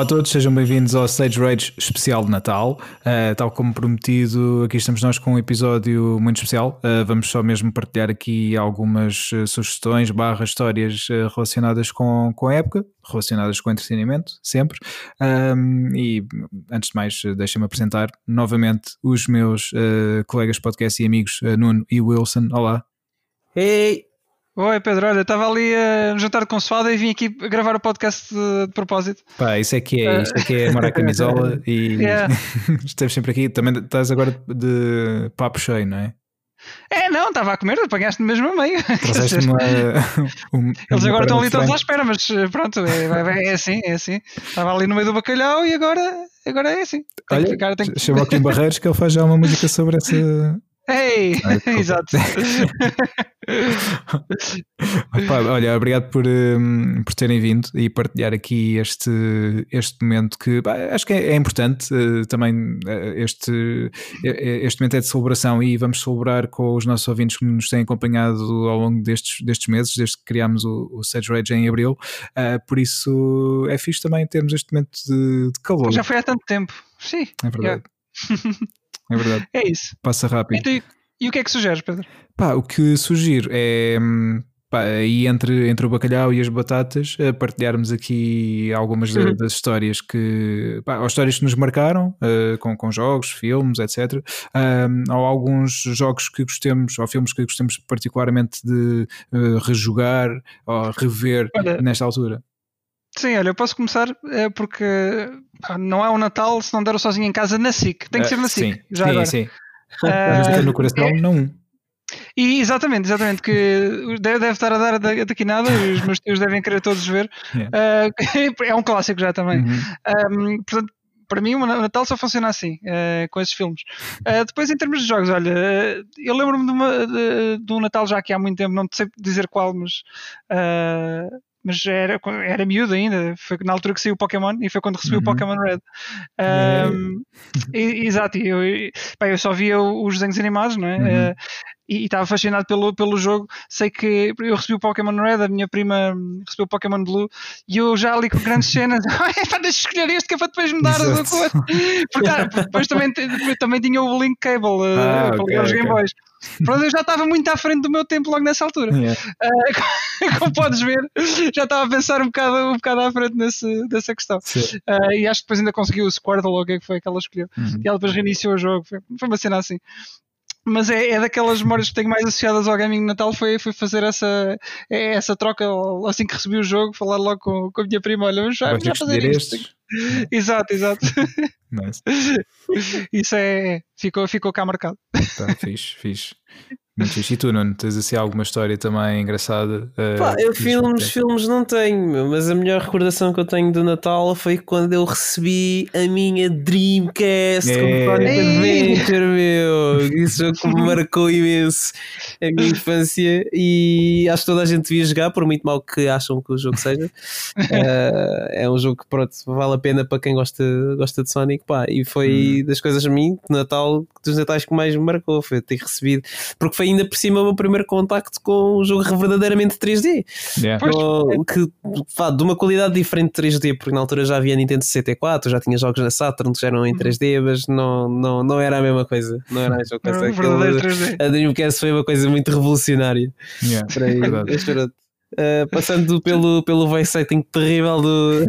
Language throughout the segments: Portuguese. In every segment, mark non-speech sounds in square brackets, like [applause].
Olá a todos, sejam bem-vindos ao Stage Rage especial de Natal. Uh, tal como prometido, aqui estamos nós com um episódio muito especial. Uh, vamos só mesmo partilhar aqui algumas uh, sugestões, barras, histórias relacionadas com, com a época, relacionadas com entretenimento, sempre. Um, e antes de mais, deixem-me apresentar novamente os meus colegas podcast e amigos Nuno e Wilson. Olá. Hey! Oi Pedro, olha, estava ali a jantar com e vim aqui gravar o podcast de, de propósito. Pá, isso é que é, isso é que é amar a [laughs] camisola e yeah. [laughs] estamos sempre aqui. Também estás agora de papo cheio, não é? É, não, estava a comer, apanhaste-me mesmo a meio. [laughs] um, Eles agora estão ali todos à espera, mas eh, pronto, é, é, assim, é assim. Estava ali no meio do bacalhau e agora, agora é assim. Tem Olha, ficar, tem... chama o Kim Barreiros que ele faz já uma música sobre essa, Ei! [laughs] Exato. [laughs] olha, obrigado por, um, por terem vindo e partilhar aqui este, este momento que acho que é, é importante uh, também uh, este, este momento é de celebração e vamos celebrar com os nossos ouvintes que nos têm acompanhado ao longo destes, destes meses, desde que criámos o, o Sage Rage em Abril. Uh, por isso é fixe também termos este momento de, de calor. Já foi há tanto tempo, sim. É verdade. Yeah. [laughs] É verdade. É isso. Passa rápido. Então, e o que é que sugeres, Pedro? Pá, o que sugiro é. Pá, aí entre, entre o bacalhau e as batatas, partilharmos aqui algumas uhum. das histórias que. Pá, histórias que nos marcaram, uh, com, com jogos, filmes, etc. Um, ou alguns jogos que gostemos, ou filmes que gostemos particularmente de uh, rejogar ou rever Olha, nesta altura. Sim, olha, eu posso começar é, porque não é o Natal se não der sozinho em casa na SIC. Tem que ser na SIC. Sim, já sim, agora. sim. Uh, no coração, é, não. E exatamente, exatamente, que deve, deve estar a dar daqui nada, os meus tios devem querer todos ver. Yeah. Uh, [laughs] é um clássico já também. Uhum. Um, portanto, para mim o Natal só funciona assim, uh, com esses filmes. Uh, depois, em termos de jogos, olha, uh, eu lembro-me de, de, de, um Natal já que há muito tempo, não sei dizer qual, mas mas era, era miúdo ainda, foi na altura que saiu o Pokémon e foi quando recebi uhum. o Pokémon Red. Um, e, exato, eu, eu só via os desenhos animados, não é? Uhum. Uh, e estava fascinado pelo, pelo jogo. Sei que eu recebi o Pokémon Red, a minha prima recebeu o Pokémon Blue, e eu já ali com grandes cenas, [laughs] deixa escolher este que é para depois mudar a cor. Porque, depois também, também tinha o Link Cable uh, ah, para okay, ligar os Game Boys. Pronto, eu já estava muito à frente do meu tempo logo nessa altura. [laughs] Yeah. Uh, como podes ver, já estava a pensar um bocado, um bocado à frente nesse, dessa questão. Uh, e acho que depois ainda conseguiu o Squirtle, ou o que é que foi que ela escolheu. Uhum. E ela depois reiniciou o jogo. Foi, foi uma cena assim mas é, é daquelas memórias que tenho mais associadas ao gaming de Natal foi, foi fazer essa, é, essa troca assim que recebi o jogo, falar logo com, com a minha prima, olha, vamos já, já fazer isto. exato, exato. [laughs] Nice. [laughs] Isso é, ficou, ficou cá marcado. Tá, fixe, fixe. Muito fixe. E tu, Nuno, tens assim alguma história também engraçada? Uh, Pá, eu filmes, filmes não tenho, mas a melhor recordação que eu tenho do Natal foi quando eu recebi a minha Dreamcast é. com Sonic Adventure, meu. [laughs] Isso me marcou imenso a minha infância e acho que toda a gente devia jogar, por muito mal que acham que o jogo seja. Uh, [laughs] é um jogo que pronto, vale a pena para quem gosta, gosta de Sonic. Pá, e foi hum. das coisas a mim, Natal, dos Natais que mais me marcou, foi ter recebido, porque foi ainda por cima o meu primeiro contacto com um jogo verdadeiramente 3D. Yeah. que, pá, de uma qualidade diferente de 3D, porque na altura já havia Nintendo 64, já tinha jogos na Saturn que já eram em 3D, uhum. mas não, não, não era a mesma coisa. Não era a mesma coisa. Não, Aquele, 3D. A [laughs] Dreamcast foi uma coisa muito revolucionária. Yeah. Uh, passando pelo, pelo voice setting terrível do,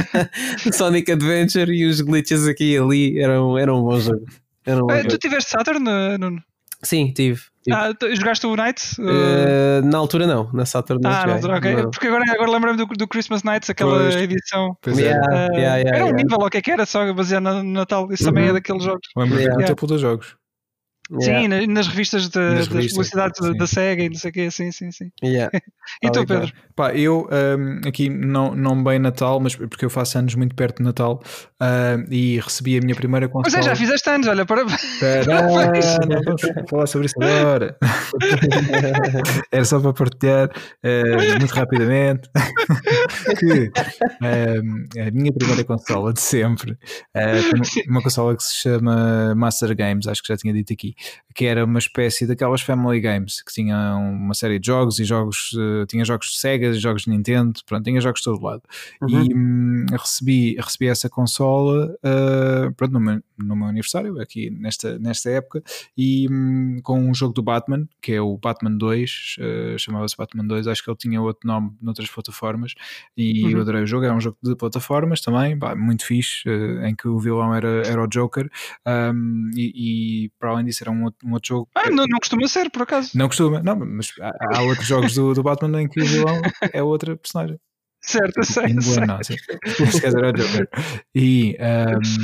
[laughs] Sonic Adventure e os glitches aqui e ali eram, eram um bom jogo. Era um uh, tu tiveste Saturn, Nuno? Sim, tive. tive. Ah, jogaste o Nights? Uh, na altura não, na Saturn não. Ah, não, okay. não. Porque agora, agora lembro-me do, do, Christmas Nights, aquela pois. edição. Pois é. yeah, uh, yeah, yeah, era um nível, ou o que é que era, só baseado no Natal. Isso uhum. também é uhum. daqueles jogos. Lembro-me yeah. yeah. dos jogos. Sim, nas revistas de, nas das publicidades da, da SEGA e não sei o quê, sim, sim, sim. Yeah. [laughs] e tu, Pedro? Pá, eu um, aqui não, não bem Natal, mas porque eu faço anos muito perto de Natal uh, e recebi a minha primeira consola. Pois é, já fizeste anos, olha, para. [laughs] Não vamos falar sobre isso agora. [laughs] Era só para partilhar uh, muito rapidamente que uh, a minha primeira consola de sempre, uma consola que se chama Master Games, acho que já tinha dito aqui. Que era uma espécie daquelas Family Games que tinha uma série de jogos e jogos, uh, tinha jogos de Sega, jogos de Nintendo, pronto, tinha jogos de todo lado. Uhum. E um, recebi, recebi essa consola uh, pronto, no, meu, no meu aniversário, aqui nesta, nesta época, e um, com um jogo do Batman, que é o Batman 2, uh, chamava-se Batman 2, acho que ele tinha outro nome noutras plataformas, e uhum. eu adorei o jogo, era um jogo de plataformas também, bah, muito fixe, em que o vilão era, era o Joker, um, e, e para além disso era um outro, um outro jogo. Ah, não, não costuma ser, por acaso. Não costuma, não, mas há, há outros jogos do, do Batman em que o vilão [laughs] é outra personagem. Certo, eu sei. sei. Não, sim. E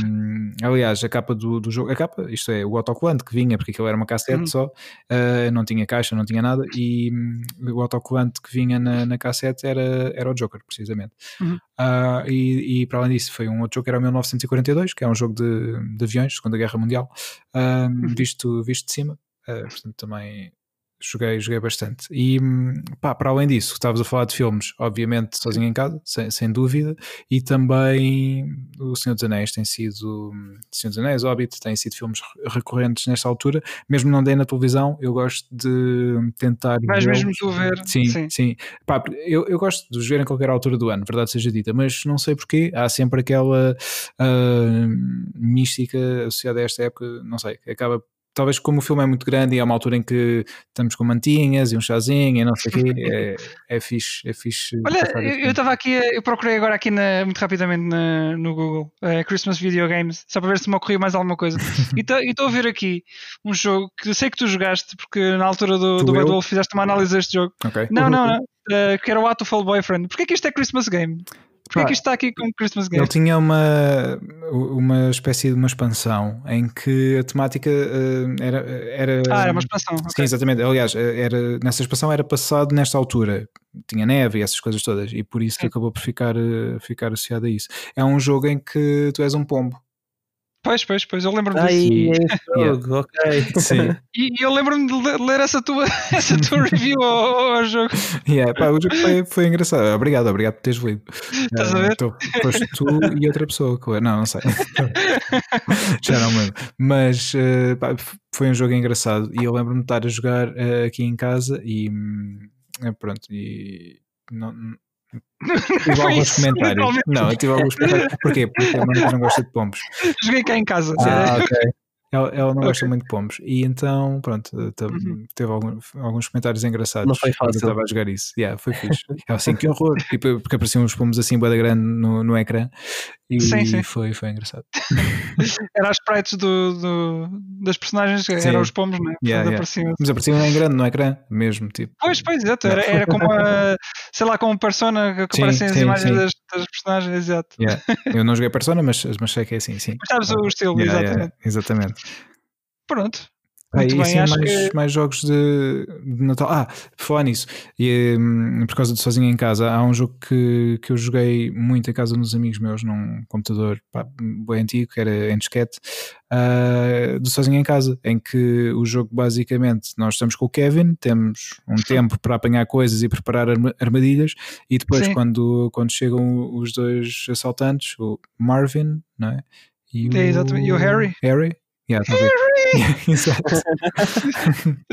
um, aliás, a capa do, do jogo, a capa, isto é, o autocolante que vinha, porque aquilo era uma cassete uhum. só, uh, não tinha caixa, não tinha nada, e um, o autocolante que vinha na, na cassete era, era o Joker, precisamente. Uhum. Uh, e, e, para além disso, foi um outro jogo que era o 1942, que é um jogo de, de aviões, Segunda Guerra Mundial, uhum. visto, visto de cima. Uh, portanto, também joguei, joguei bastante. E pá, para além disso, estavas a falar de filmes, obviamente sozinho em casa, sem, sem dúvida, e também O Senhor dos Anéis tem sido Senhor dos Anéis, Hobbit, têm sido filmes recorrentes nesta altura, mesmo não dei na televisão, eu gosto de tentar. Mas mesmo tu ver. Sim, sim. sim. Pá, eu, eu gosto de os ver em qualquer altura do ano, verdade seja dita, mas não sei porquê, há sempre aquela uh, mística associada a esta época, não sei, acaba talvez como o filme é muito grande e é uma altura em que estamos com mantinhas e um chazinho e não sei o quê, [laughs] é, é fixe, é fixe. Olha, eu estava aqui, eu procurei agora aqui na, muito rapidamente na, no Google uh, Christmas Video Games, só para ver se me ocorria mais alguma coisa. [laughs] e estou a ver aqui um jogo que sei que tu jogaste, porque na altura do, do Bad Wolf fizeste uma análise deste jogo. Okay. Não, não, não. [laughs] Uh, que era o Atuful Boyfriend. Porquê que isto é Christmas Game? Porquê que isto está aqui com Christmas Game? Ele tinha uma, uma espécie de uma expansão em que a temática uh, era, era. Ah, era uma expansão. Sim, okay. exatamente. Aliás, eh, era, nessa expansão era passado nesta altura. Tinha neve e essas coisas todas, e por isso que acabou por ficar, uh, ficar associado a isso. É um jogo em que tu és um pombo. Pois, pois, pois, eu lembro-me disso. É jogo, [laughs] yeah. ok. Sim. [laughs] E eu lembro-me de ler essa tua, [laughs] essa tua review ao, ao jogo. Yeah, pá, o jogo foi, foi engraçado. Obrigado, obrigado por teres lido. Estás uh, a ver? Tô, foste tu e outra pessoa. Não, não sei. Já não lembro. Mas uh, pá, foi um jogo engraçado e eu lembro-me de estar a jogar uh, aqui em casa e uh, pronto. E não, Tive alguns comentários. Não, eu tive alguns comentários. Porquê? Porque a Mónica não gosta de pombos. Joguei cá em casa. Ah, ok. Ela, ela não okay. gosta muito de pombos. E então, pronto, uhum. teve alguns, alguns comentários engraçados. Não foi fácil. Eu estava a jogar isso. Yeah, foi fixe. [laughs] Ela assim, que horror. Tipo, porque apareciam uns pombos assim, boa grande no, no ecrã. E sim, sim. Foi, foi engraçado. [laughs] Era as sprites do, do, das personagens, sim. eram os pombos, não é? Yeah, yeah. Apareciam. Mas apareciam em grande no ecrã, mesmo. Tipo. Pois, pois, exato. Era, era como a, sei lá, como persona que aparecem as imagens das, das, personagens, exato. Yeah. [laughs] Eu não joguei persona, mas, mas sei que é assim, sim. Mas sabes o estilo, exatamente. exatamente. Pronto. Muito bem, sim, mais, que... mais jogos de, de, Natal. Ah, por falar nisso, e, um, por causa de Sozinho em Casa, há um jogo que, que eu joguei muito em casa dos amigos meus, num computador pá, bem antigo, que era em disquete, uh, do Sozinho em Casa, em que o jogo basicamente nós estamos com o Kevin, temos um tempo para apanhar coisas e preparar armadilhas, e depois quando, quando chegam os dois assaltantes, o Marvin, não é? E o, é, exatamente. E o Harry. Harry, Yeah, [laughs] Exato. [laughs]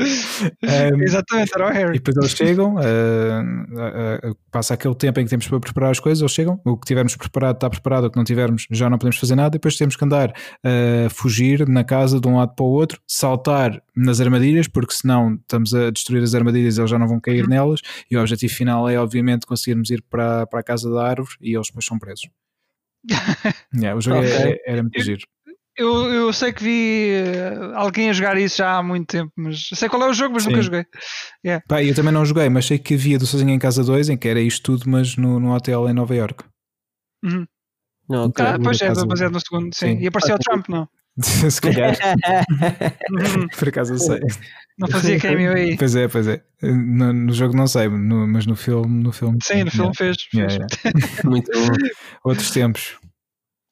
um, Exatamente, era o Harry. E depois eles chegam, uh, uh, uh, passa aquele tempo em que temos para preparar as coisas, eles chegam, o que tivermos preparado está preparado, o que não tivermos já não podemos fazer nada, e depois temos que andar a fugir na casa de um lado para o outro, saltar nas armadilhas, porque senão estamos a destruir as armadilhas e eles já não vão cair uhum. nelas, e o objetivo final é obviamente conseguirmos ir para, para a casa da árvore e eles depois são presos. [laughs] yeah, o jogo é, okay. é, era muito giro. Eu, eu sei que vi uh, alguém a jogar isso já há muito tempo, mas sei qual é o jogo, mas Sim. nunca joguei. Yeah. Pá, eu também não joguei, mas sei que havia do Sozinho em Casa 2 em que era isto tudo, mas no, no hotel em Nova York. Uhum. Não, ah, pois é, baseado no segundo, sim. sim. E apareceu o Trump, não? [laughs] Se calhar. Uhum. [laughs] Por acaso eu sei. Não fazia cameo aí. Pois é, pois é. No, no jogo não sei, no, mas no filme, no filme. Sim, no filme fez. fez. Yeah, yeah. Muito bom. [laughs] Outros tempos.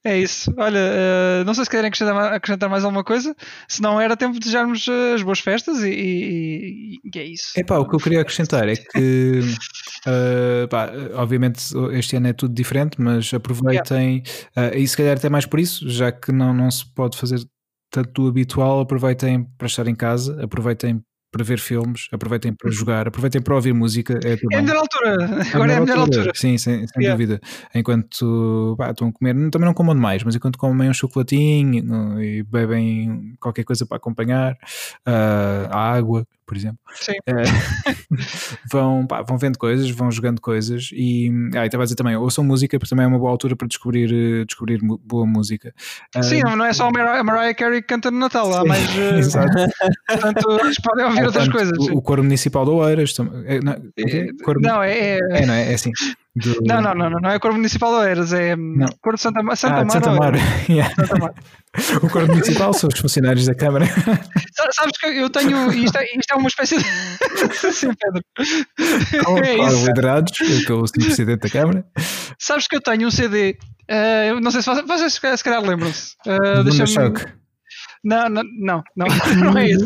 É isso. Olha, uh, não sei se querem acrescentar, acrescentar, mais alguma coisa. Se não, era tempo de desejarmos uh, as boas festas e, e, e, é isso. Epá, o que eu queria acrescentar é que, uh, [laughs] pá, obviamente, este ano é tudo diferente, mas aproveitem, yeah. e se calhar até mais por isso, já que não, não se pode fazer tanto do habitual, aproveitem para estar em casa, aproveitem para ver filmes, aproveitem para jogar, aproveitem para ouvir música. É, [laughs] é a melhor altura, agora é a melhor altura. altura. Sim, sem, sem yeah. dúvida. Enquanto pá, estão a comer, também não comam demais, mas enquanto comem um chocolatinho e bebem qualquer coisa para acompanhar, uh, a água, por exemplo. Sim. [laughs] vão, pá, vão vendo coisas, vão jogando coisas e, ah, e estava a dizer também, ouçam música, porque também é uma boa altura para descobrir, eh, descobrir boa música. Sim, uh, não é só a Mariah Carey que canta no Natal, há mais. Eh, [laughs] Exato. Portanto, podem ouvir outras coisas. O, o Coro Municipal de Oeiras não, é, não, é, é, é, não é, é assim. Do... Não, não, não, não, é Coro Municipal de Oeiras, é não. Coro de Santa, Santa ah, Mar. Santa Mar. [laughs] Yeah. Santa Mar. [laughs] o Coro Municipal são os funcionários da Câmara. [laughs] Sabes que eu tenho. Isto é, isto é uma espécie de. Sim, Pedro. é isso. liderados pelo Sr. Presidente da Câmara. Sabes que eu tenho um CD. Uh, não sei se vocês, se calhar lembram-se. Uh, Deixa-me. Não, não, não, não, [laughs] não é isso.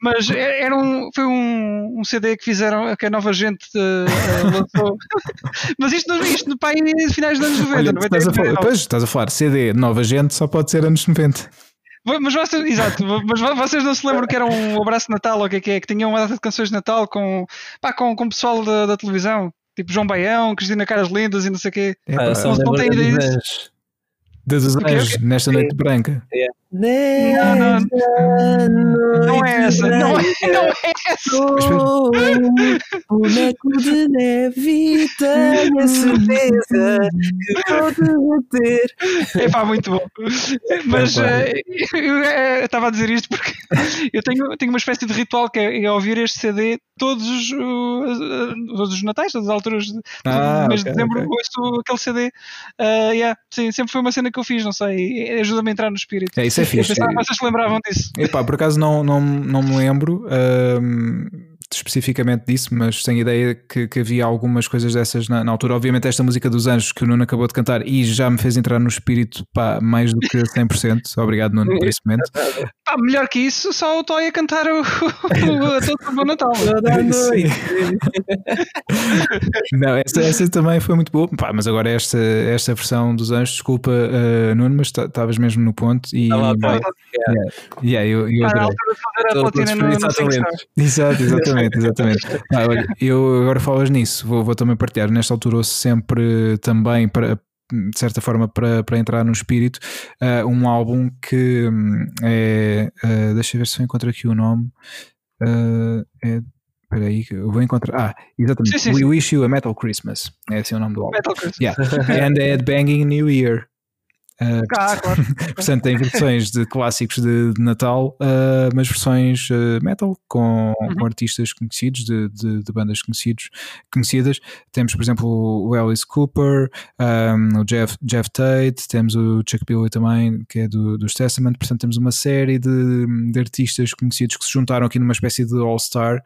Mas é, era um, foi um, um CD que fizeram, que a nova gente uh, lançou. [laughs] Mas isto, isto no pai é finais dos anos 90. Olha, 90 estás, a falar, pois, estás a falar, CD nova gente só pode ser anos 90. Mas vocês, exato, mas vocês não se lembram que era um abraço de Natal ou o que é que é? Que tinha uma data de canções de Natal com, pá, com, com o pessoal da, da televisão, tipo João Baião, Cristina Caras Lindas e não sei o quê. É, pá, não, não tem ideia disso. Das anjos, nesta noite branca. Yeah. Não, não, não é essa, não é, não é essa. Boneco de neve, tenho a certeza que pode ter. É pá, muito bom. Mas uh, eu estava a dizer isto porque [laughs] eu tenho, tenho uma espécie de ritual que é, é ouvir este CD todos os, todos os natais, todas as alturas ah, mês okay, de dezembro, okay. ouço aquele CD. Uh, yeah, sim, sempre foi uma cena que eu fiz, não sei, ajuda-me a entrar no espírito. É, isso é [laughs] fixe. Pensava que vocês se lembravam disso. Epá, por acaso não, não, não me lembro. Um especificamente disso, mas tenho ideia que, que havia algumas coisas dessas na, na, altura. Obviamente, esta música dos Anjos que o Nuno acabou de cantar e já me fez entrar no espírito pá, mais do que 100%. [laughs] Obrigado, Nuno, por esse momento. [laughs] Pá, melhor que isso, só o Toy a cantar o, [laughs] o, todo o Bom Natal. Não, essa, essa também foi muito boa, pá, mas agora esta, esta versão dos Anjos, desculpa, uh, Nuno, mas estavas mesmo no ponto. E, ah, yeah, yeah, yeah, eu, eu adorei. Exato, exatamente exatamente, [laughs] exatamente. Ah, olha, eu agora falas nisso, vou, vou também partilhar. Nesta altura ouço sempre também para de certa forma para, para entrar no espírito uh, um álbum que hum, é uh, deixa eu ver se eu encontro aqui o nome uh, é Espera aí, eu vou encontrar. Ah, exatamente. Sim, sim, We Wish You a Metal Christmas. É assim o nome do álbum. Metal Christmas. Yeah. And a Banging New Year. Uh, ah, claro. [laughs] portanto, tem versões de clássicos de, de Natal, uh, mas versões uh, metal com, uhum. com, artistas conhecidos, de, de, de, bandas conhecidos, conhecidas. Temos, por exemplo, o Alice Cooper, um, o Jeff, Jeff Tate, temos o Chuck Billy também, que é do, dos Testament. Portanto, temos uma série de, de artistas conhecidos que se juntaram aqui numa espécie de All-Star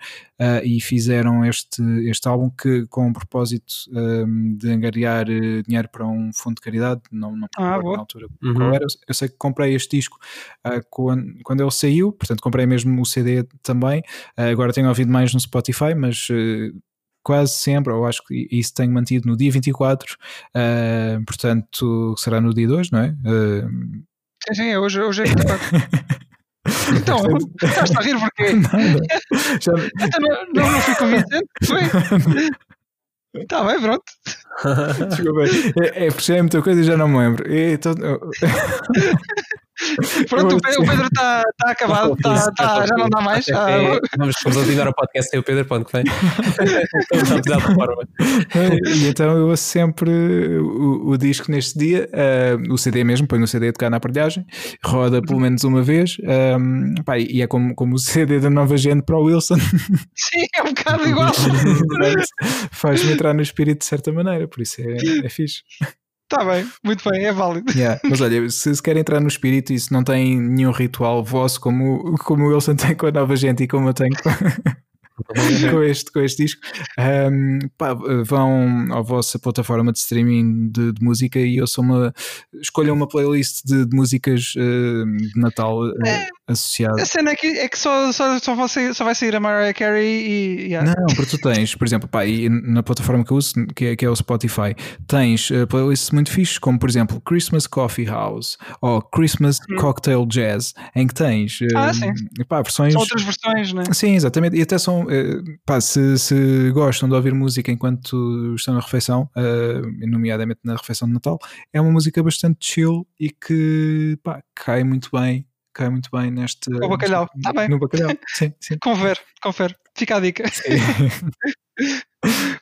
e fizeram este, este álbum que, com o propósito um, de angariar dinheiro para um fundo de caridade. Não, não ah, altura uhum. qual era. Eu sei que comprei este disco uh, quando, quando ele saiu, portanto comprei mesmo o CD também. Uh, agora tenho ouvido mais no Spotify, mas uh, quase sempre, eu acho que isso tenho mantido no dia 24, portanto será no dia 2, não é? Sim, sim, é hoje, hoje é 24. [laughs] Então, estás a rir porquê? Já... Então, não, não, não fui convincente? Foi? [laughs] Está bem, pronto. [laughs] Desculpa, é, é é muita coisa e já não me lembro. E, então, [laughs] [laughs] Pronto, o Pedro está tá acabado, tá, tá, [laughs] já não dá mais. Ah, é, vamos continuar o podcast sem o Pedro, ponto que vem. [laughs] Estamos a de forma. E então eu ouço sempre o, o disco neste dia, uh, o CD mesmo, ponho o CD a tocar na aparelhagem, roda pelo menos uma vez, um, pá, e é como, como o CD da nova gente para o Wilson. Sim, é um bocado igual. Faz-me entrar no espírito de certa maneira, por isso é, é fixe. Está bem, muito bem, é válido. Yeah, mas olha, se, se quer entrar no espírito e se não tem nenhum ritual vosso como, como o Wilson tem com a nova gente e como eu tenho [laughs] com, com, este, com este disco. Um, pá, vão à vossa plataforma de streaming de, de música e eu sou uma. Escolham uma playlist de, de músicas uh, de Natal uh, é, associada. A cena é que, é que só, só, só, vai sair, só vai sair a Mariah Carey e. Yeah. Não, porque tu tens, por exemplo, pá, e na plataforma que eu uso, que é, que é o Spotify, tens uh, playlists muito fixes, como por exemplo Christmas Coffee House ou Christmas hum. Cocktail Jazz, em que tens ah, sim. Pá, versões. São outras versões, né? Sim, exatamente. E até são, uh, pá, se, se gostam de ouvir música enquanto estão na refeição, uh, nomeadamente na refeição de Natal, é uma música bastante chill e que pá, cai muito bem cai muito bem neste. O bacalhau, está bem. No bacalhau, sim, sim. [laughs] Confere, confere. Fica a dica. [laughs]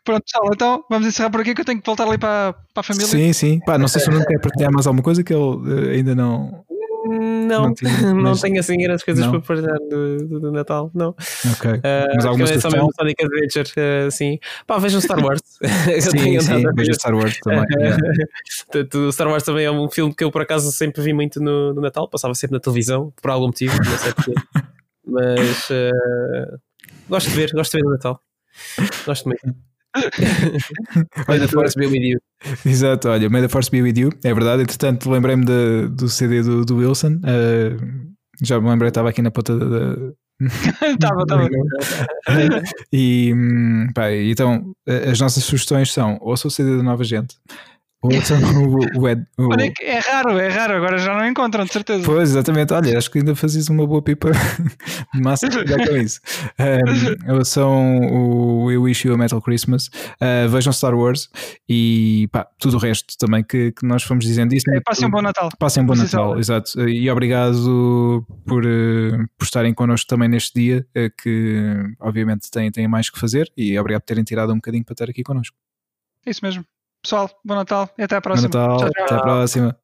Pronto, pessoal, então vamos encerrar por aqui que eu tenho que voltar ali para, para a família. Sim, sim. Pá, não sei se o Nuno quer partilhar mais alguma coisa que ele uh, ainda não. Não, não, tinha, [laughs] não mas... tenho assim grandes coisas não. para partilhar do, do, do, Natal, não. Ok. Uh, mas alguma é só mesmo Sonic Adventure, uh, sim. Pá, vejam Star Wars. [laughs] sim, sim, vejam Star Wars também. [laughs] yeah. Star Wars também é um filme que eu por acaso sempre vi muito no, no Natal, passava sempre na televisão, por algum motivo, não sei porquê. mas uh, gosto de ver, gosto de ver no Natal. Gosto muito. [laughs] May the Force be with you. Exato, olha, May the Force be with you, é verdade. Entretanto, lembrei-me do CD do, do Wilson. Uh, já me lembrei, estava aqui na ponta da. Estava, [laughs] estava. [laughs] e hum, pá, então, as nossas sugestões são: ouça o CD da Nova Gente, o, o, o, é raro, é raro, agora já não encontram, de certeza. Pois, exatamente. Olha, acho que ainda fazias uma boa pipa de [laughs] massa com isso. Um, são o Eu Wish You a Metal Christmas. Uh, vejam Star Wars e pá, tudo o resto também que, que nós fomos dizendo. Isso, é, passem um bom Natal. Passem um bom Natal, exato. E obrigado por, uh, por estarem connosco também neste dia, uh, que obviamente têm, têm mais que fazer. E obrigado por terem tirado um bocadinho para estar aqui connosco. Isso mesmo. Pessoal, bom Natal e até à próxima. Bom Natal, tchau, tchau. até à próxima.